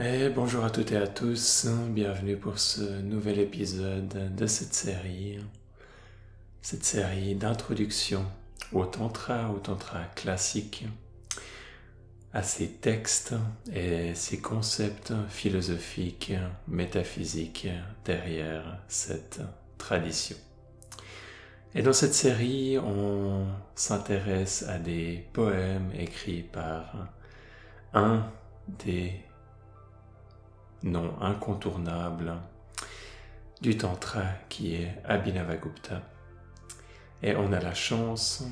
Et bonjour à toutes et à tous, bienvenue pour ce nouvel épisode de cette série, cette série d'introduction au tantra, au tantra classique, à ces textes et ces concepts philosophiques, métaphysiques derrière cette tradition. Et dans cette série, on s'intéresse à des poèmes écrits par un des noms incontournables du Tantra qui est Abhinavagupta. Et on a la chance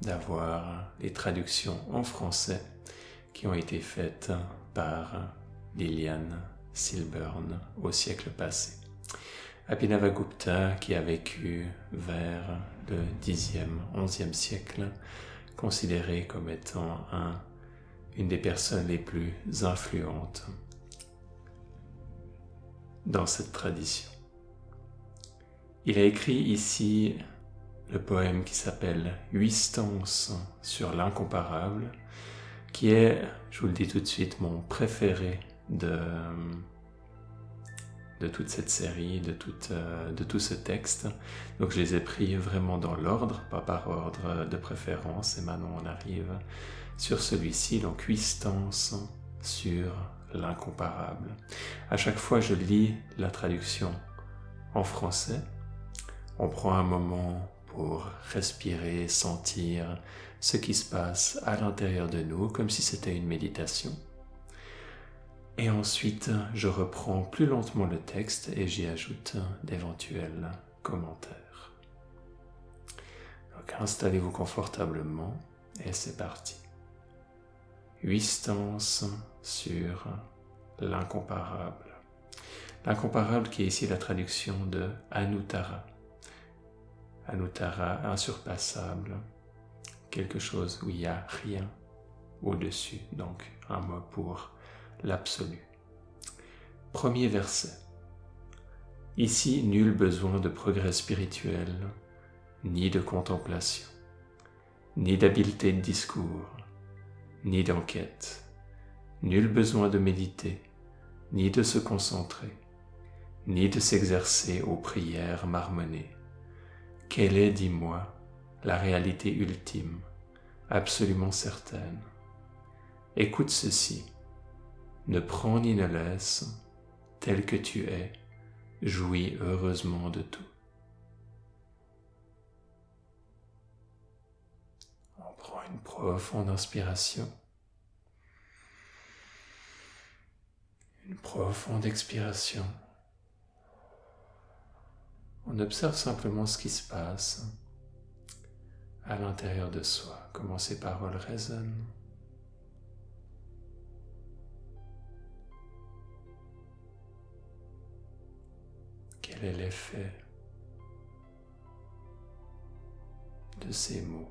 d'avoir les traductions en français qui ont été faites par Liliane Silburn au siècle passé. Abhinavagupta, qui a vécu vers le 10e, 11e siècle, considéré comme étant un, une des personnes les plus influentes dans cette tradition. Il a écrit ici le poème qui s'appelle Huit stances sur l'incomparable, qui est, je vous le dis tout de suite, mon préféré de, de toute cette série, de, euh, de tout ce texte. Donc je les ai pris vraiment dans l'ordre, pas par ordre de préférence, et maintenant on arrive sur celui-ci, donc huit stances sur l'incomparable. À chaque fois je lis la traduction en français, on prend un moment pour respirer, sentir ce qui se passe à l'intérieur de nous, comme si c'était une méditation. Et ensuite, je reprends plus lentement le texte et j'y ajoute d'éventuels commentaires. Donc installez-vous confortablement et c'est parti. Huit stances sur l'incomparable. L'incomparable qui est ici la traduction de Anuttara. Anuttara, insurpassable, quelque chose où il n'y a rien au-dessus, donc un mot pour l'absolu. Premier verset. Ici, nul besoin de progrès spirituel, ni de contemplation, ni d'habileté de discours, ni d'enquête, nul besoin de méditer, ni de se concentrer, ni de s'exercer aux prières marmonnées. Quelle est, dis-moi, la réalité ultime, absolument certaine? Écoute ceci ne prends ni ne laisse, tel que tu es, jouis heureusement de tout. On prend une profonde inspiration, une profonde expiration. On observe simplement ce qui se passe à l'intérieur de soi, comment ces paroles résonnent. Quel est l'effet de ces mots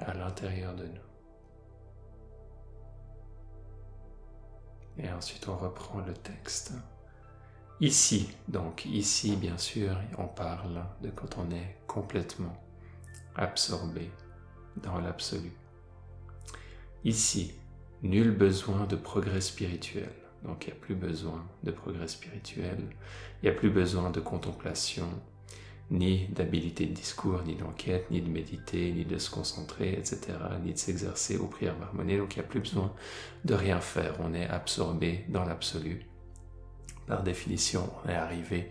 à l'intérieur de nous? Et ensuite on reprend le texte. Ici, donc ici bien sûr, on parle de quand on est complètement absorbé dans l'absolu. Ici, nul besoin de progrès spirituel. Donc il n'y a plus besoin de progrès spirituel, il n'y a plus besoin de contemplation, ni d'habilité de discours, ni d'enquête, ni de méditer, ni de se concentrer, etc., ni de s'exercer aux prières marmonnées. Donc il n'y a plus besoin de rien faire, on est absorbé dans l'absolu. Par définition, on est arrivé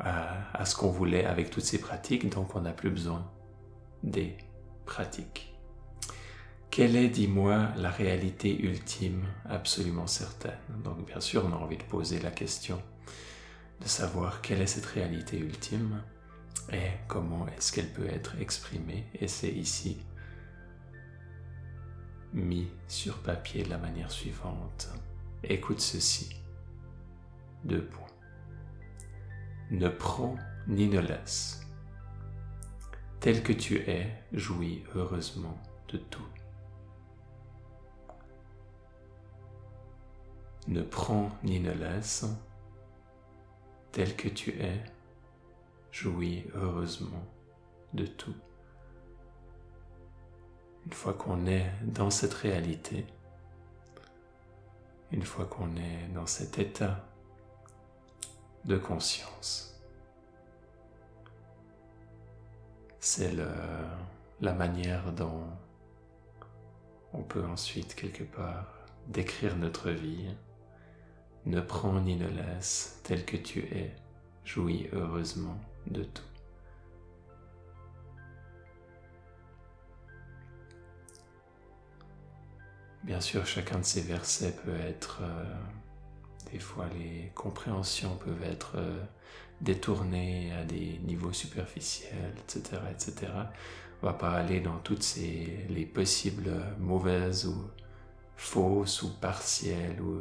à, à ce qu'on voulait avec toutes ces pratiques, donc on n'a plus besoin des pratiques. Quelle est, dis-moi, la réalité ultime absolument certaine? Donc bien sûr, on a envie de poser la question de savoir quelle est cette réalité ultime et comment est-ce qu'elle peut être exprimée. Et c'est ici mis sur papier de la manière suivante. Écoute ceci. Deux points. Ne prends ni ne laisse. Tel que tu es, jouis heureusement de tout. ne prends ni ne laisse, tel que tu es, jouis heureusement de tout. Une fois qu'on est dans cette réalité, une fois qu'on est dans cet état de conscience, c'est la manière dont on peut ensuite quelque part décrire notre vie. Ne prends ni ne laisse, tel que tu es, jouis heureusement de tout. Bien sûr, chacun de ces versets peut être, euh, des fois les compréhensions peuvent être euh, détournées à des niveaux superficiels, etc., etc. On va pas aller dans toutes ces, les possibles mauvaises ou fausses ou partielles ou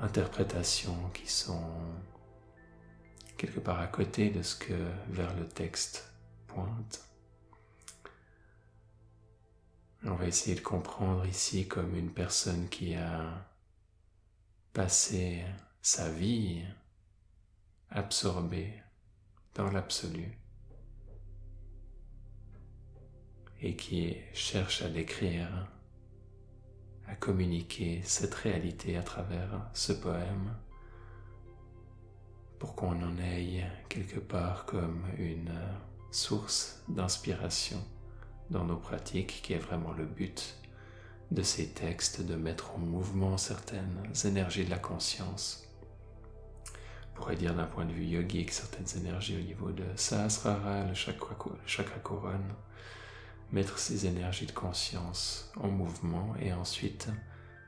interprétations qui sont quelque part à côté de ce que vers le texte pointe. On va essayer de comprendre ici comme une personne qui a passé sa vie absorbée dans l'absolu et qui cherche à décrire, à communiquer cette réalité à travers ce poème pour qu'on en aille quelque part comme une source d'inspiration dans nos pratiques, qui est vraiment le but de ces textes, de mettre en mouvement certaines énergies de la conscience. On pourrait dire d'un point de vue yogique certaines énergies au niveau de Sahasrara, le chakra, le chakra couronne, mettre ces énergies de conscience en mouvement et ensuite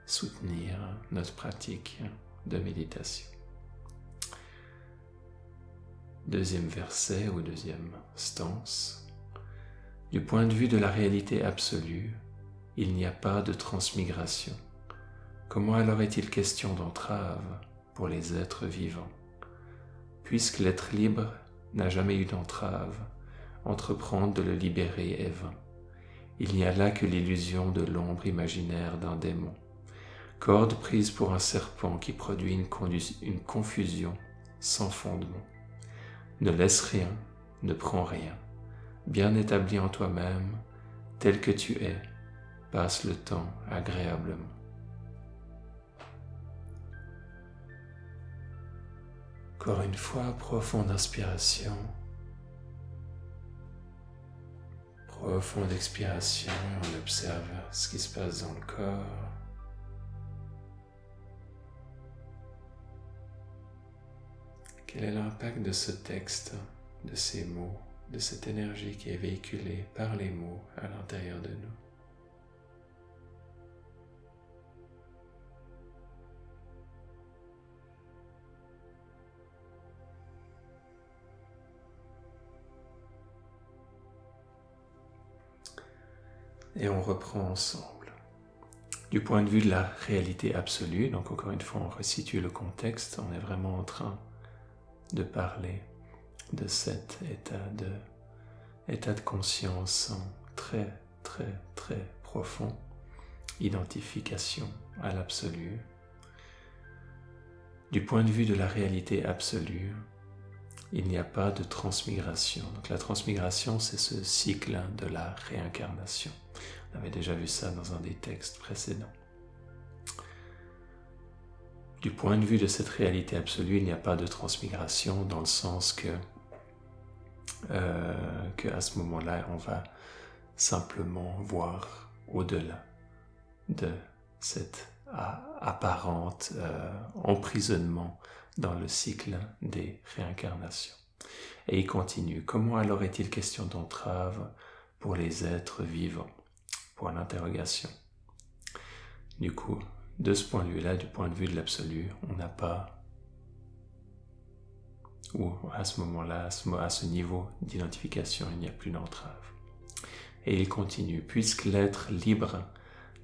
soutenir notre pratique de méditation. Deuxième verset ou deuxième stance. Du point de vue de la réalité absolue, il n'y a pas de transmigration. Comment alors est-il question d'entrave pour les êtres vivants? Puisque l'être libre n'a jamais eu d'entrave, entreprendre de le libérer est vain. Il n'y a là que l'illusion de l'ombre imaginaire d'un démon, corde prise pour un serpent qui produit une, confusion sans fondement. Ne laisse rien, ne prends rien bien établi en toi-même, tel que tu es, passe le temps agréablement. Encore une fois, profonde inspiration, profonde expiration, on observe ce qui se passe dans le corps. Quel est l'impact de ce texte, de ces mots de cette énergie qui est véhiculée par les mots à l'intérieur de nous? Et on reprend ensemble. Du point de vue de la réalité absolue, donc encore une fois on resitue le contexte, on est vraiment en train de parler de cet état de, état de conscience très, très, très profond, identification à l'absolu. Du point de vue de la réalité absolue, il n'y a pas de transmigration. Donc la transmigration, c'est ce cycle de la réincarnation. On avait déjà vu ça dans un des textes précédents. Du point de vue de cette réalité absolue, il n'y a pas de transmigration dans le sens que euh, qu'à ce moment-là, on va simplement voir au-delà de cet apparente euh, emprisonnement dans le cycle des réincarnations. Et il continue. Comment alors est-il question d'entrave pour les êtres vivants? Pour l'interrogation. Du coup, de ce point de vue-là, du point de vue de l'absolu, on n'a pas ou à ce moment-là, à ce niveau d'identification, il n'y a plus d'entrave. Et il continue, puisque l'être libre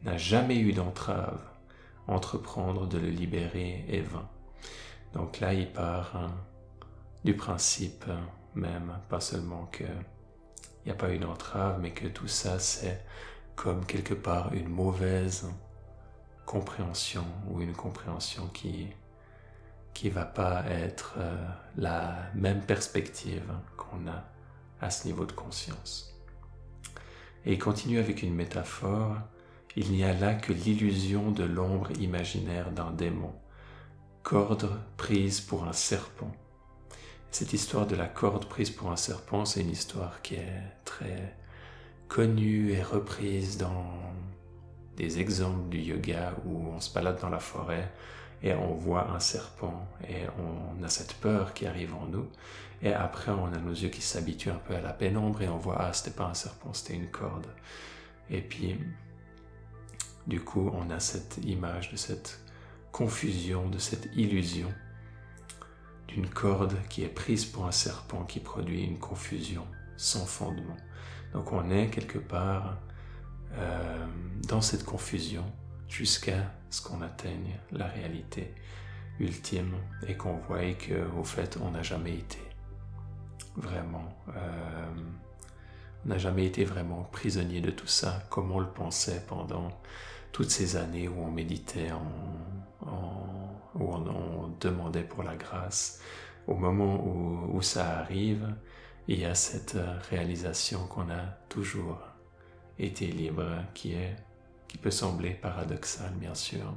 n'a jamais eu d'entrave, entreprendre de le libérer est vain. Donc là, il part hein, du principe même, pas seulement qu'il n'y a pas eu d'entrave, mais que tout ça, c'est comme quelque part une mauvaise compréhension ou une compréhension qui qui va pas être euh, la même perspective qu'on a à ce niveau de conscience. Et il continue avec une métaphore. Il n'y a là que l'illusion de l'ombre imaginaire d'un démon, corde prise pour un serpent. Cette histoire de la corde prise pour un serpent, c'est une histoire qui est très connue et reprise dans des exemples du yoga où on se balade dans la forêt et on voit un serpent et on a cette peur qui arrive en nous et après on a nos yeux qui s'habituent un peu à la pénombre et on voit ah c'était pas un serpent c'était une corde et puis du coup on a cette image de cette confusion de cette illusion d'une corde qui est prise pour un serpent qui produit une confusion sans fondement. Donc on est quelque part euh, dans cette confusion jusqu'à ce qu'on atteigne la réalité ultime et qu'on voie qu'au fait on n'a jamais été vraiment, euh, on n'a jamais été vraiment prisonnier de tout ça comme on le pensait pendant toutes ces années où on méditait, où on, demandait pour la grâce. Au moment où, ça arrive, il y a cette réalisation qu'on a toujours été libre, qui est qui peut sembler paradoxal bien sûr,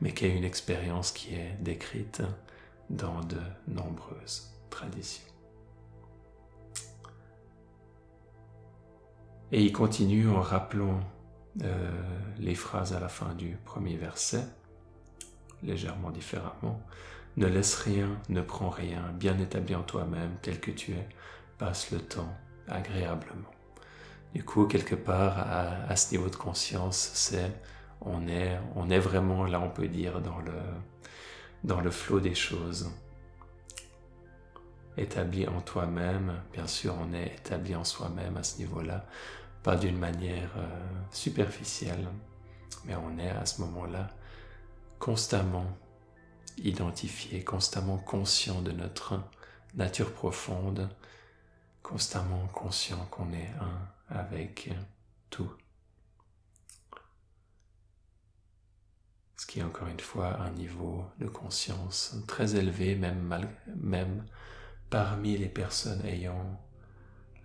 mais qui est une expérience qui est décrite dans de nombreuses traditions. Et il continue en rappelant euh, les phrases à la fin du premier verset, légèrement différemment. Ne laisse rien, ne prends rien, bien établi en toi-même tel que tu es, passe le temps agréablement. Du coup, quelque part, à, ce niveau de conscience, c'est on est, on est vraiment là, on peut dire, dans le, dans le flot des choses. Établi en toi-même, bien sûr, on est établi en soi-même à ce niveau-là, pas d'une manière euh, superficielle, mais on est à ce moment-là constamment identifié, constamment conscient de notre nature profonde, constamment conscient qu'on est un avec tout. Ce qui est encore une fois un niveau de conscience très élevé, même, parmi les personnes ayant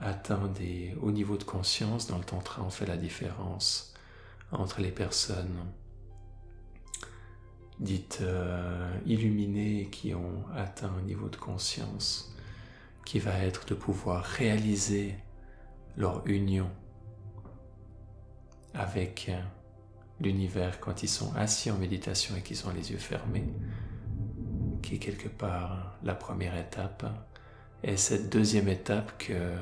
atteint des hauts niveaux de conscience. Dans le tantra, on fait la différence entre les personnes dites euh, illuminées qui ont atteint un niveau de conscience qui va être de pouvoir réaliser leur union avec l'univers quand ils sont assis en méditation et qu'ils ont les yeux fermés, qui est quelque part la première étape, et cette deuxième étape que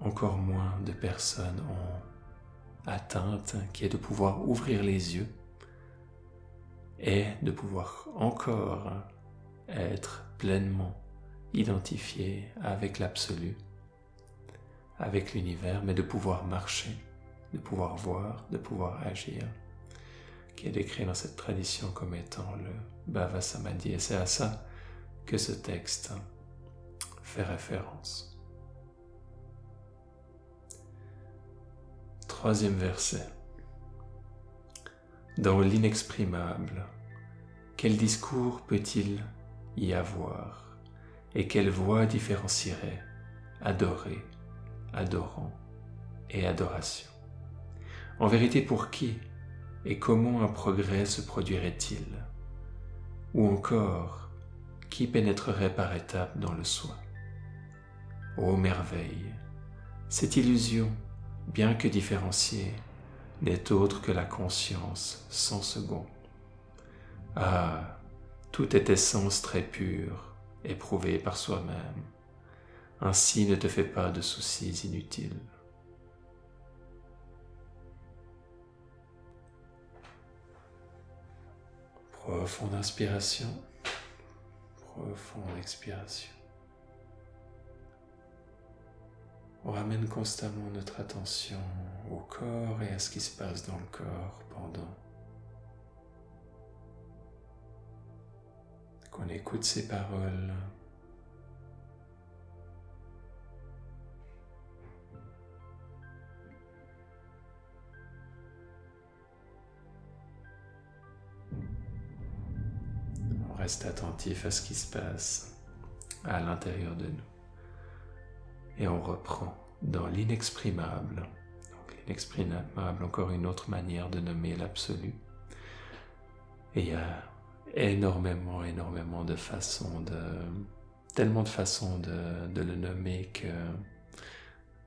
encore moins de personnes ont atteinte, qui est de pouvoir ouvrir les yeux et de pouvoir encore être pleinement identifié avec l'absolu, avec l'univers, mais de pouvoir marcher, de pouvoir voir, de pouvoir agir, qui est décrit dans cette tradition comme étant le Bhava Samadhi. Et c'est à ça que ce texte fait référence. Troisième verset. Dans l'inexprimable, quel discours peut-il y avoir et quelle voix différencierait adorer, adorant et adoration? En vérité, pour qui et comment un progrès se produirait-il? Ou encore, qui pénétrerait par étapes dans le soi? Ô merveille, cette illusion, bien que différenciée, n'est autre que la conscience sans second. Ah, tout est essence très pure, éprouvée par soi-même. Ainsi ne te fais pas de soucis inutiles. Profonde inspiration, profonde expiration. On ramène constamment notre attention au corps et à ce qui se passe dans le corps pendant qu'on écoute ces paroles. On reste attentif à ce qui se passe à l'intérieur de nous. Et on reprend dans l'inexprimable. L'inexprimable, encore une autre manière de nommer l'absolu. Et il y a énormément, énormément de façons de... tellement de façons de, le nommer que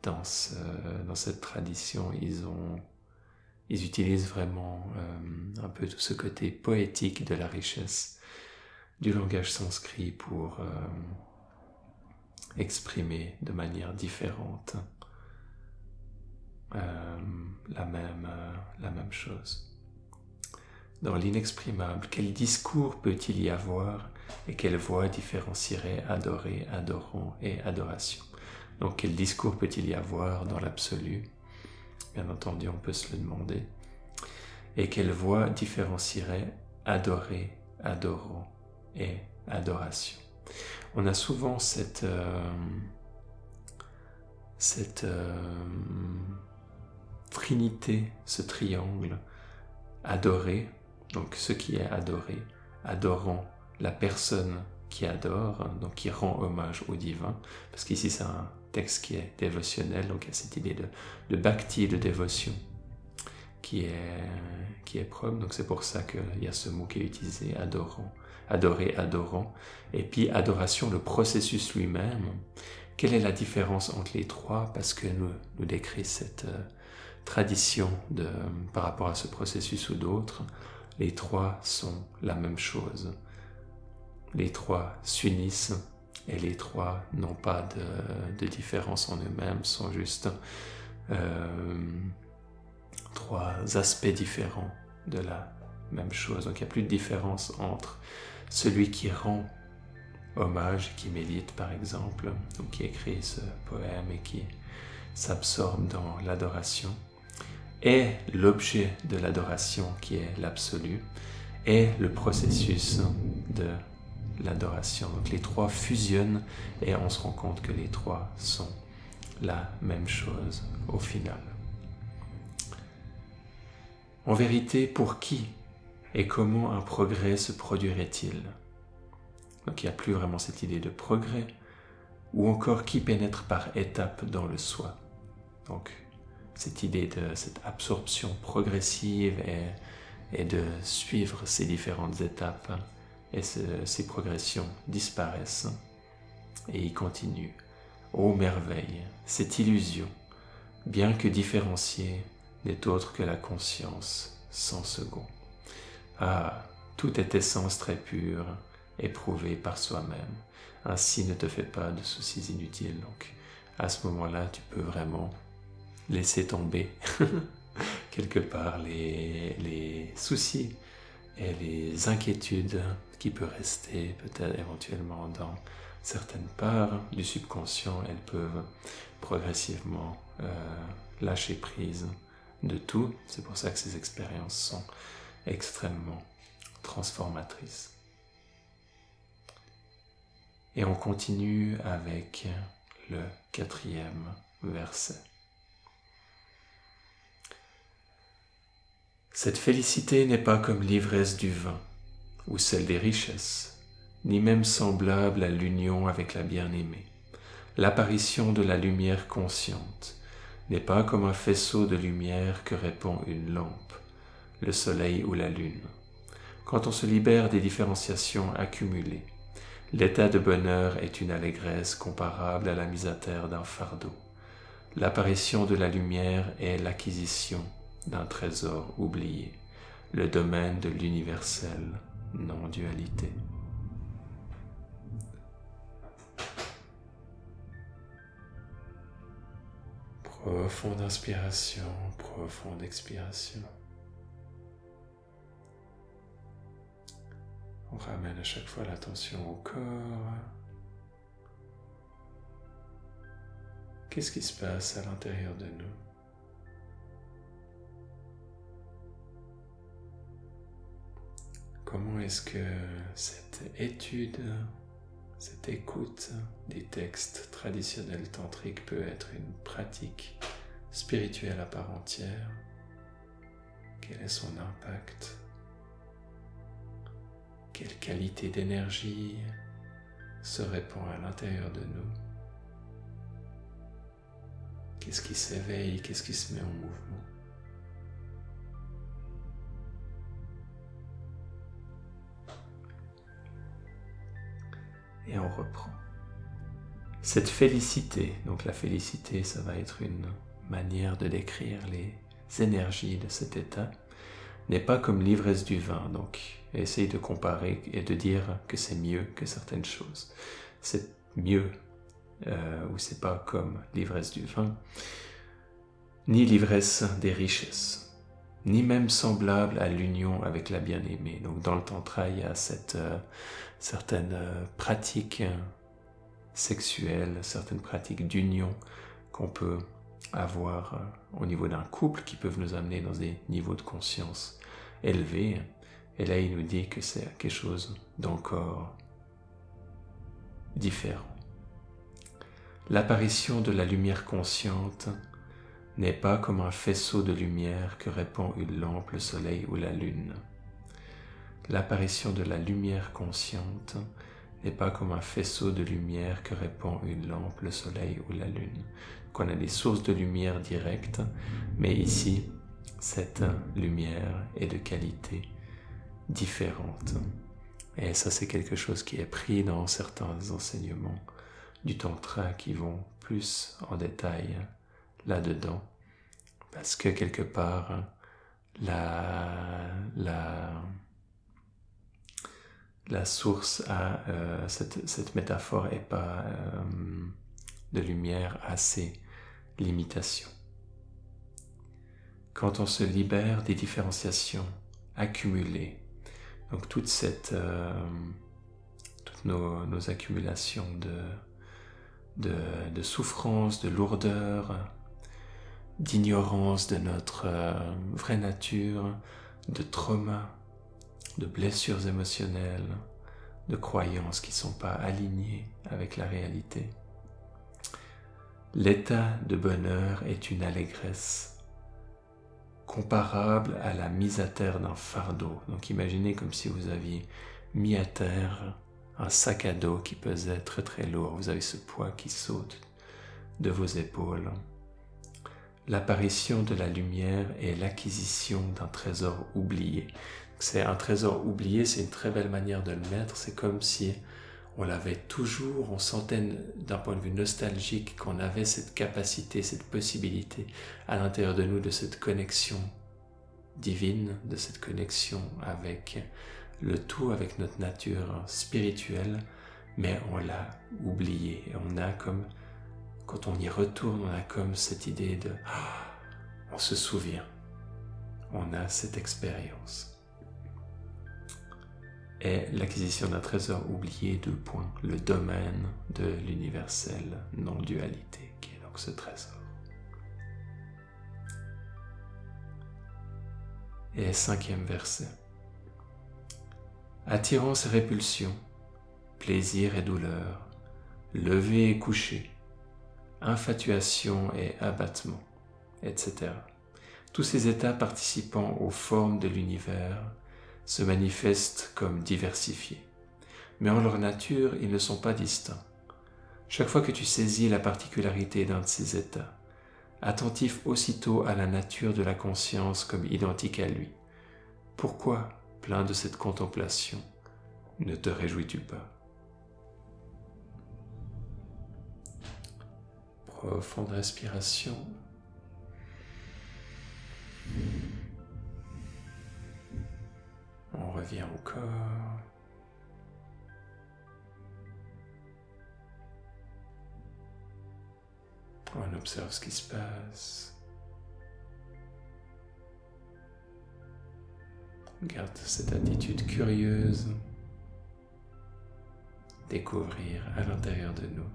dans, cette tradition, ils utilisent vraiment euh, un peu tout ce côté poétique de la richesse du langage sanskrit pour euh, exprimer de manière différente euh, la, même, la même chose. Dans l'inexprimable, quel discours peut-il y avoir et quelle voix différencierait adorer, adorant et adoration? Donc quel discours peut-il y avoir dans l'absolu? Bien entendu, on peut se le demander. Et quelle voix différencierait adorer, adorant et adoration? On a souvent cette, euh, cette euh, trinité, ce triangle, adorer, donc ce qui est adoré, adorant la personne qui adore, donc qui rend hommage au divin, parce qu'ici c'est un texte qui est dévotionnel, donc il y a cette idée de, de bhakti, de dévotion, qui est, qui est propre. Donc c'est pour ça qu'il y a ce mot qui est utilisé, adorant, adorer, adorant. Et puis adoration, le processus lui-même. Quelle est la différence entre les trois? Parce que nous, décrit cette euh, tradition de, par rapport à ce processus ou d'autres. Les trois sont la même chose. Les trois s'unissent et les trois n'ont pas de, différence en eux-mêmes, sont juste euh, trois aspects différents de la même chose. Donc il n'y a plus de différence entre celui qui rend hommage, qui médite par exemple, ou qui écrit ce poème et qui s'absorbe dans l'adoration, et l'objet de l'adoration qui est l'absolu, et le processus de l'adoration. Donc les trois fusionnent et on se rend compte que les trois sont la même chose au final. En vérité, pour qui et comment un progrès se produirait-il Donc il n'y a plus vraiment cette idée de progrès, ou encore qui pénètre par étapes dans le soi. Donc cette idée de cette absorption progressive et, de suivre ces différentes étapes et ces progressions disparaissent et y continuent. Ô merveille, cette illusion, bien que différenciée, n'est autre que la conscience sans second. Ah, tout est essence très pure, éprouvée par soi-même. Ainsi ne te fais pas de soucis inutiles. Donc, à ce moment-là, tu peux vraiment laisser tomber quelque part les, soucis et les inquiétudes qui peuvent rester peut-être éventuellement dans certaines parts du subconscient, elles peuvent progressivement euh, lâcher prise de tout. C'est pour ça que ces expériences sont extrêmement transformatrices. Et on continue avec le quatrième verset. Cette félicité n'est pas comme l'ivresse du vin ou celle des richesses, ni même semblable à l'union avec la bien-aimée. L'apparition de la lumière consciente n'est pas comme un faisceau de lumière que répand une lampe, le soleil ou la lune. Quand on se libère des différenciations accumulées, l'état de bonheur est une allégresse comparable à la mise à terre d'un fardeau. L'apparition de la lumière est l'acquisition d'un trésor oublié, le domaine de l'universel non-dualité. Profonde inspiration, profonde expiration. On ramène à chaque fois l'attention au corps. Qu'est-ce qui se passe à l'intérieur de nous? Comment est-ce que cette étude, cette écoute des textes traditionnels tantriques peut être une pratique spirituelle à part entière? Quel est son impact? Quelle qualité d'énergie se répand à l'intérieur de nous Qu'est-ce qui s'éveille Qu'est-ce qui se met en mouvement Et on reprend. Cette félicité, donc la félicité, ça va être une manière de décrire les énergies de cet état, n'est pas comme l'ivresse du vin. Donc, essaye de comparer et de dire que c'est mieux que certaines choses. C'est mieux euh, ou c'est pas comme l'ivresse du vin, ni l'ivresse des richesses, ni même semblable à l'union avec la bien-aimée. Donc, dans le tantra, il y a cette euh, certaines euh, pratiques sexuelles, certaines pratiques d'union qu'on peut avoir euh, au niveau d'un couple qui peuvent nous amener dans des niveaux de conscience élevés. Et là, il nous dit que c'est quelque chose d'encore différent. L'apparition de la lumière consciente n'est pas comme un faisceau de lumière que répand une lampe, le soleil ou la lune. L'apparition de la lumière consciente n'est pas comme un faisceau de lumière que répand une lampe, le soleil ou la lune. Qu'on a des sources de lumière directes, mais ici, cette lumière est de qualité différente. Et ça, c'est quelque chose qui est pris dans certains enseignements du Tantra qui vont plus en détail là-dedans. Parce que quelque part, la, la, la source à euh, cette, métaphore et pas euh, de lumière à ses limitations. Quand on se libère des différenciations accumulées, donc toute cette, euh, toutes nos, accumulations de, souffrance, de lourdeur, d'ignorance de notre vraie nature, de trauma, de blessures émotionnelles, de croyances qui ne sont pas alignées avec la réalité. L'état de bonheur est une allégresse comparable à la mise à terre d'un fardeau. Donc imaginez comme si vous aviez mis à terre un sac à dos qui pesait très très lourd. Vous avez ce poids qui saute de vos épaules. L'apparition de la lumière est l'acquisition d'un trésor oublié c'est un trésor oublié, c'est une très belle manière de le mettre. C'est comme si on l'avait toujours, on sentait d'un point de vue nostalgique qu'on avait cette capacité, cette possibilité à l'intérieur de nous de cette connexion divine, de cette connexion avec le tout, avec notre nature spirituelle, mais on l'a oublié. On a comme, quand on y retourne, on a comme cette idée de, ah, on se souvient, on a cette expérience est l'acquisition d'un trésor oublié, de points, le domaine de l'universelle non-dualité, qui est donc ce trésor. Et cinquième verset. Attirance et répulsion, plaisir et douleur, lever et coucher, infatuation et abattement, etc. Tous ces états participant aux formes de l'univers se manifestent comme diversifiés. Mais en leur nature, ils ne sont pas distincts. Chaque fois que tu saisis la particularité d'un de ces états, attentif aussitôt à la nature de la conscience comme identique à lui, pourquoi, plein de cette contemplation, ne te réjouis-tu pas? Profonde respiration. On revient au corps. On observe ce qui se passe. Garde cette attitude curieuse. Découvrir à l'intérieur de nous.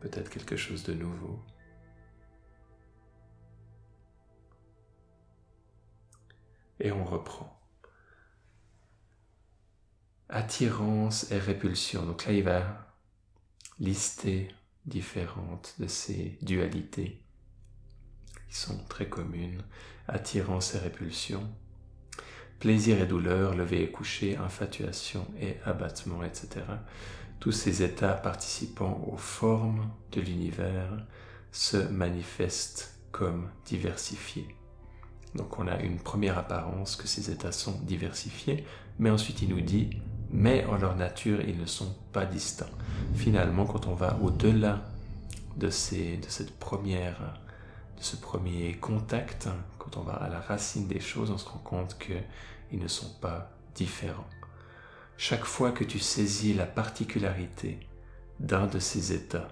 Peut-être quelque chose de nouveau. Et on reprend. Attirance et répulsion. Donc là, il va lister différentes de ces dualités qui sont très communes. Attirance et répulsion. plaisir et douleur, lever et coucher, infatuation et abattement, etc. Tous ces états participant aux formes de l'univers se manifestent comme diversifiés. Donc on a une première apparence que ces états sont diversifiés, mais ensuite il nous dit, mais en leur nature ils ne sont pas distincts. Finalement, quand on va au-delà de, ces, de cette première, de ce premier contact, quand on va à la racine des choses, on se rend compte qu'ils ne sont pas différents. Chaque fois que tu saisis la particularité d'un de ces états,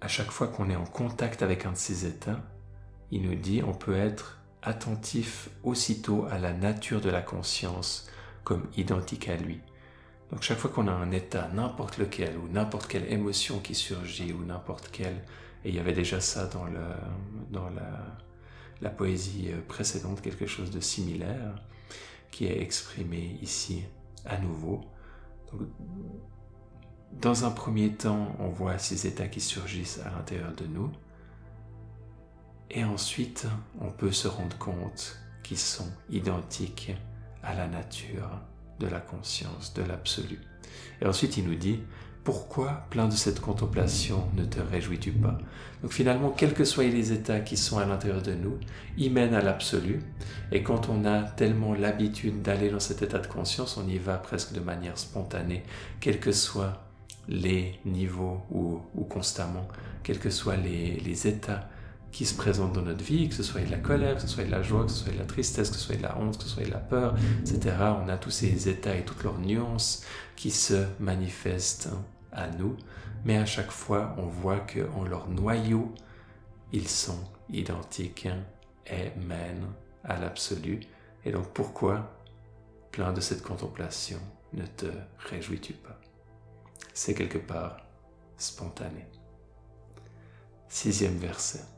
à chaque fois qu'on est en contact avec un de ces états, il nous dit on peut être attentif aussitôt à la nature de la conscience comme identique à lui. Donc chaque fois qu'on a un état, n'importe lequel, ou n'importe quelle émotion qui surgit, ou n'importe quelle, et il y avait déjà ça dans, dans la, la poésie précédente, quelque chose de similaire, qui est exprimé ici à nouveau. dans un premier temps, on voit ces états qui surgissent à l'intérieur de nous. Et ensuite, on peut se rendre compte qu'ils sont identiques à la nature de la conscience, de l'absolu. Et ensuite, il nous dit, pourquoi, plein de cette contemplation, ne te réjouis-tu pas? Donc finalement, quels que soient les états qui sont à l'intérieur de nous, ils mènent à l'absolu. Et quand on a tellement l'habitude d'aller dans cet état de conscience, on y va presque de manière spontanée, quels que soient les niveaux ou, constamment, quels que soient les, les états qui se présentent dans notre vie, que ce soit de la colère, que ce soit de la joie, que ce soit de la tristesse, que ce soit de la honte, que ce soit de la peur, etc. On a tous ces états et toutes leurs nuances qui se manifestent à nous, mais à chaque fois, on voit qu'en leur noyau, ils sont identiques et mènent à l'absolu. Et donc pourquoi, plein de cette contemplation, ne te réjouis-tu pas? C'est quelque part spontané. Sixième verset.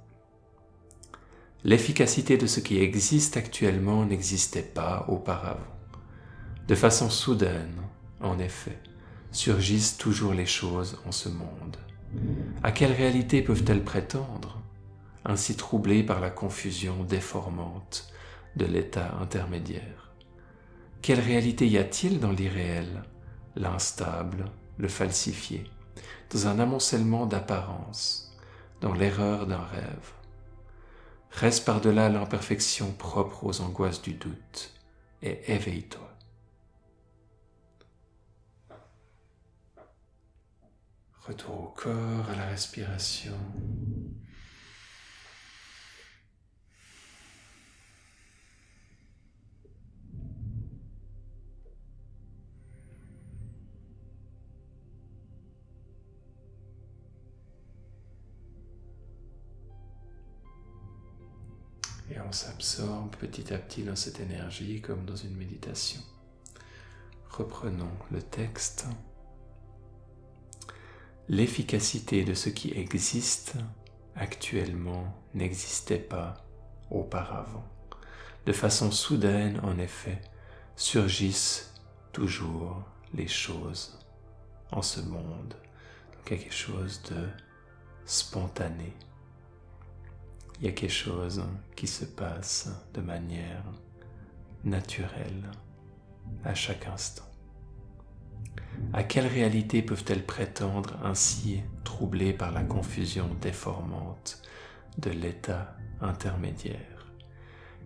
L'efficacité de ce qui existe actuellement n'existait pas auparavant. De façon soudaine, en effet, surgissent toujours les choses en ce monde. À quelle réalité peuvent-elles prétendre, ainsi troublées par la confusion déformante de l'état intermédiaire Quelle réalité y a-t-il dans l'irréel, l'instable, le falsifié, dans un amoncellement d'apparence, dans l'erreur d'un rêve Reste par-delà l'imperfection propre aux angoisses du doute et éveille-toi. Retour au corps, à la respiration. Et on s'absorbe petit à petit dans cette énergie comme dans une méditation. Reprenons le texte. L'efficacité de ce qui existe actuellement n'existait pas auparavant. De façon soudaine, en effet, surgissent toujours les choses en ce monde. quelque chose de spontané, il y a quelque chose qui se passe de manière naturelle à chaque instant. À quelle réalité peuvent-elles prétendre ainsi troublées par la confusion déformante de l'état intermédiaire?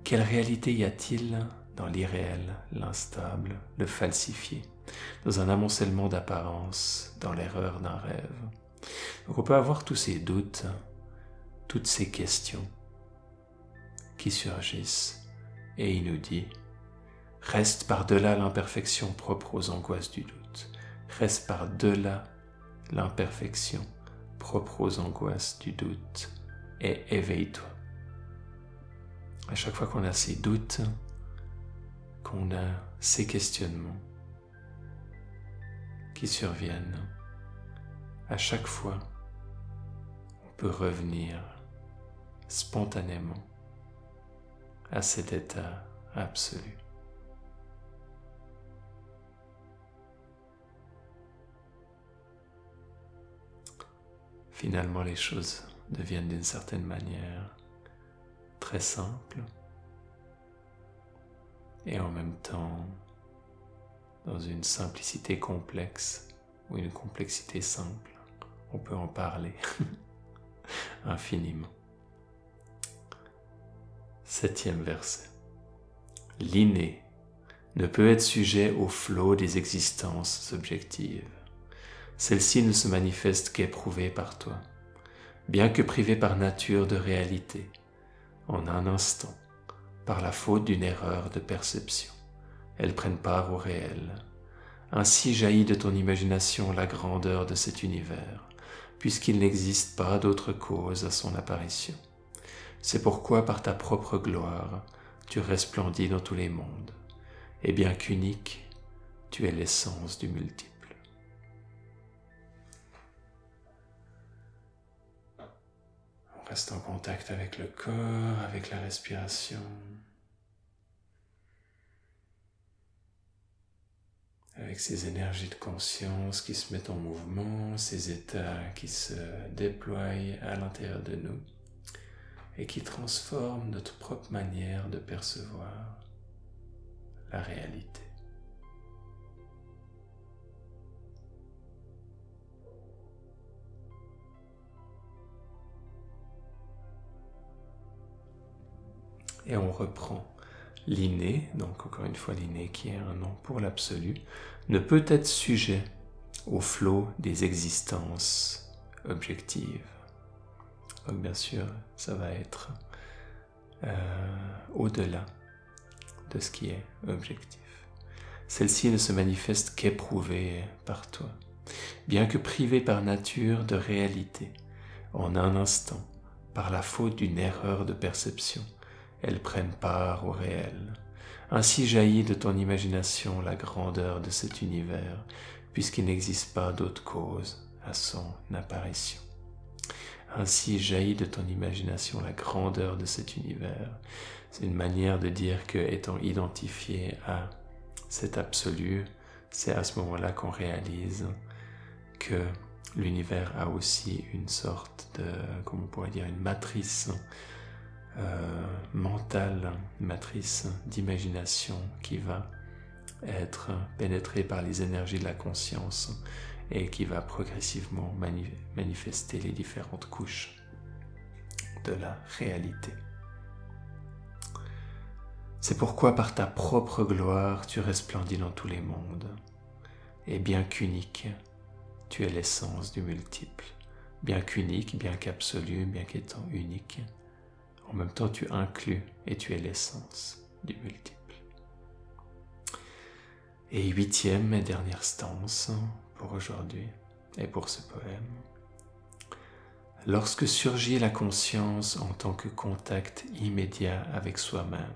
Quelle réalité y a-t-il dans l'irréel, l'instable, le falsifié, dans un amoncellement d'apparence, dans l'erreur d'un rêve? Donc on peut avoir tous ces doutes toutes ces questions qui surgissent et il nous dit Reste par-delà l'imperfection propre aux angoisses du doute. Reste par-delà l'imperfection propre aux angoisses du doute et éveille-toi. À chaque fois qu'on a ces doutes, qu'on a ces questionnements qui surviennent, à chaque fois, on peut revenir spontanément à cet état absolu. Finalement, les choses deviennent d'une certaine manière très simples et en même temps dans une simplicité complexe ou une complexité simple. On peut en parler infiniment. Septième verset. L'inné ne peut être sujet au flot des existences objectives. Celle-ci ne se manifeste qu'éprouvée par toi, bien que privée par nature de réalité, en un instant, par la faute d'une erreur de perception. Elles prennent part au réel. Ainsi jaillit de ton imagination la grandeur de cet univers, puisqu'il n'existe pas d'autre cause à son apparition. C'est pourquoi par ta propre gloire, tu resplendis dans tous les mondes, et bien qu'unique, tu es l'essence du multiple. On reste en contact avec le corps, avec la respiration. avec ces énergies de conscience qui se mettent en mouvement, ces états qui se déploient à l'intérieur de nous et qui transforment notre propre manière de percevoir la réalité. Et on reprend l'inné, donc encore une fois l'inné qui est un nom pour l'absolu, ne peut être sujet au flot des existences objectives. Bien sûr, ça va être euh, au-delà de ce qui est objectif. Celle-ci ne se manifeste qu'éprouvée par toi, bien que privée par nature de réalité, en un instant, par la faute d'une erreur de perception, elles prennent part au réel. Ainsi jaillit de ton imagination la grandeur de cet univers, puisqu'il n'existe pas d'autre cause à son apparition. Ainsi jaillit de ton imagination la grandeur de cet univers. C'est une manière de dire que, étant identifié à cet absolu, c'est à ce moment-là qu'on réalise que l'univers a aussi une sorte de, comment on pourrait dire, une matrice euh, mentale, matrice d'imagination qui va être pénétrée par les énergies de la conscience et qui va progressivement manifester les différentes couches de la réalité. C'est pourquoi par ta propre gloire tu resplendis dans tous les mondes, et bien qu'unique, tu es l'essence du multiple, bien qu'unique, bien qu'absolu, bien qu'étant unique, en même temps tu inclus et tu es l'essence du multiple. Et huitième et dernière stance, aujourd'hui et pour ce poème. Lorsque surgit la conscience en tant que contact immédiat avec soi-même,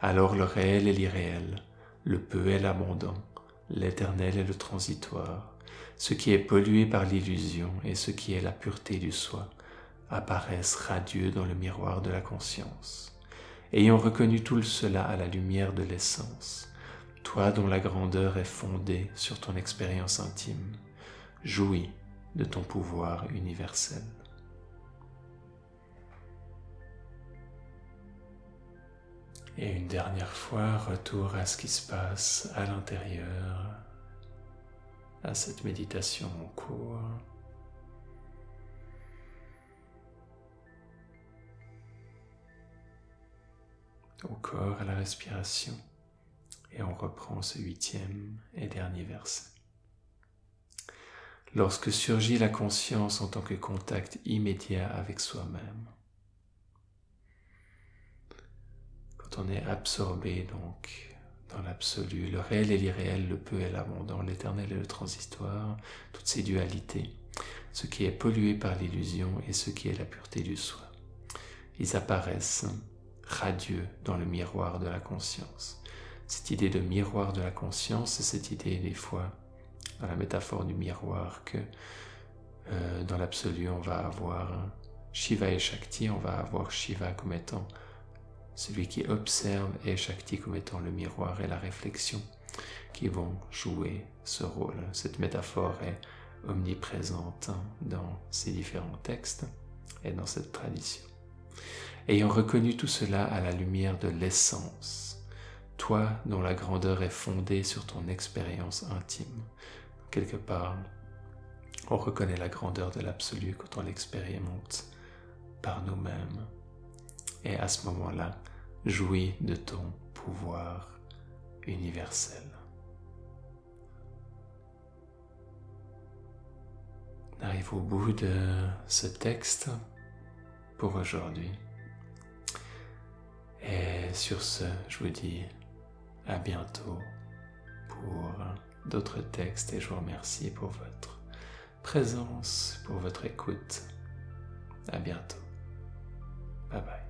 alors le réel et l'irréel, le peu et l'abondant, l'éternel et le transitoire, ce qui est pollué par l'illusion et ce qui est la pureté du soi, apparaissent radieux dans le miroir de la conscience. Ayant reconnu tout cela à la lumière de l'essence, toi dont la grandeur est fondée sur ton expérience intime, jouis de ton pouvoir universel. Et une dernière fois, retour à ce qui se passe à l'intérieur, à cette méditation en cours. Au corps, à la respiration. Et on reprend ce huitième et dernier verset. Lorsque surgit la conscience en tant que contact immédiat avec soi-même, quand on est absorbé donc dans l'absolu, le réel et l'irréel, le peu et l'abondant, l'éternel et le transitoire, toutes ces dualités, ce qui est pollué par l'illusion et ce qui est la pureté du soi, ils apparaissent radieux dans le miroir de la conscience cette idée de miroir de la conscience, c'est cette idée des fois dans la métaphore du miroir que euh, dans l'absolu on va avoir Shiva et Shakti, on va avoir Shiva comme étant celui qui observe et Shakti comme étant le miroir et la réflexion qui vont jouer ce rôle. Cette métaphore est omniprésente dans ces différents textes et dans cette tradition. Ayant reconnu tout cela à la lumière de l'essence, toi dont la grandeur est fondée sur ton expérience intime. Quelque part, on reconnaît la grandeur de l'absolu quand on l'expérimente par nous-mêmes. Et à ce moment-là, jouis de ton pouvoir universel. On arrive au bout de ce texte pour aujourd'hui? Et sur ce, je vous dis à bientôt pour d'autres textes et je vous remercie pour votre présence, pour votre écoute. À bientôt. Bye bye.